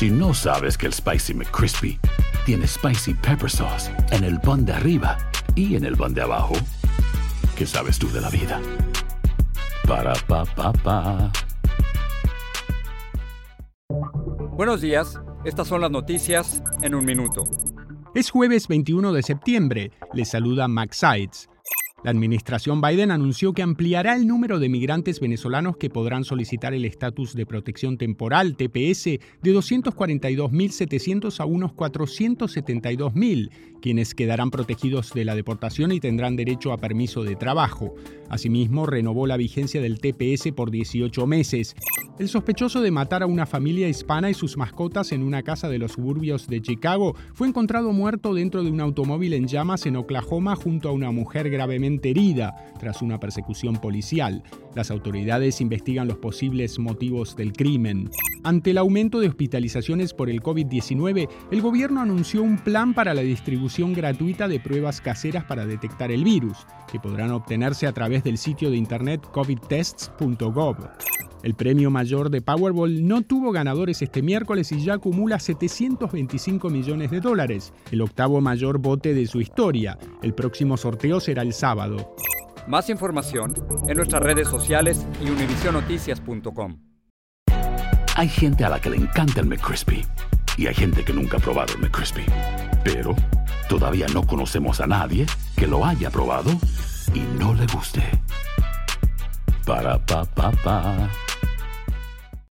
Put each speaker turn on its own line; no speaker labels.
Si no sabes que el Spicy McCrispy tiene Spicy Pepper Sauce en el pan de arriba y en el pan de abajo, ¿qué sabes tú de la vida? Para, pa, pa, pa.
Buenos días, estas son las noticias en un minuto.
Es jueves 21 de septiembre. Les saluda Max Sides. La administración Biden anunció que ampliará el número de migrantes venezolanos que podrán solicitar el estatus de protección temporal, TPS, de 242.700 a unos 472.000, quienes quedarán protegidos de la deportación y tendrán derecho a permiso de trabajo. Asimismo, renovó la vigencia del TPS por 18 meses. El sospechoso de matar a una familia hispana y sus mascotas en una casa de los suburbios de Chicago fue encontrado muerto dentro de un automóvil en llamas en Oklahoma junto a una mujer herida tras una persecución policial. Las autoridades investigan los posibles motivos del crimen. Ante el aumento de hospitalizaciones por el COVID-19, el gobierno anunció un plan para la distribución gratuita de pruebas caseras para detectar el virus, que podrán obtenerse a través del sitio de internet covidtests.gov. El premio mayor de Powerball no tuvo ganadores este miércoles y ya acumula 725 millones de dólares, el octavo mayor bote de su historia. El próximo sorteo será el sábado.
Más información en nuestras redes sociales y univisionoticias.com.
Hay gente a la que le encanta el McCrispy y hay gente que nunca ha probado el McCrispy. Pero todavía no conocemos a nadie que lo haya probado y no le guste. Para, pa, pa, pa.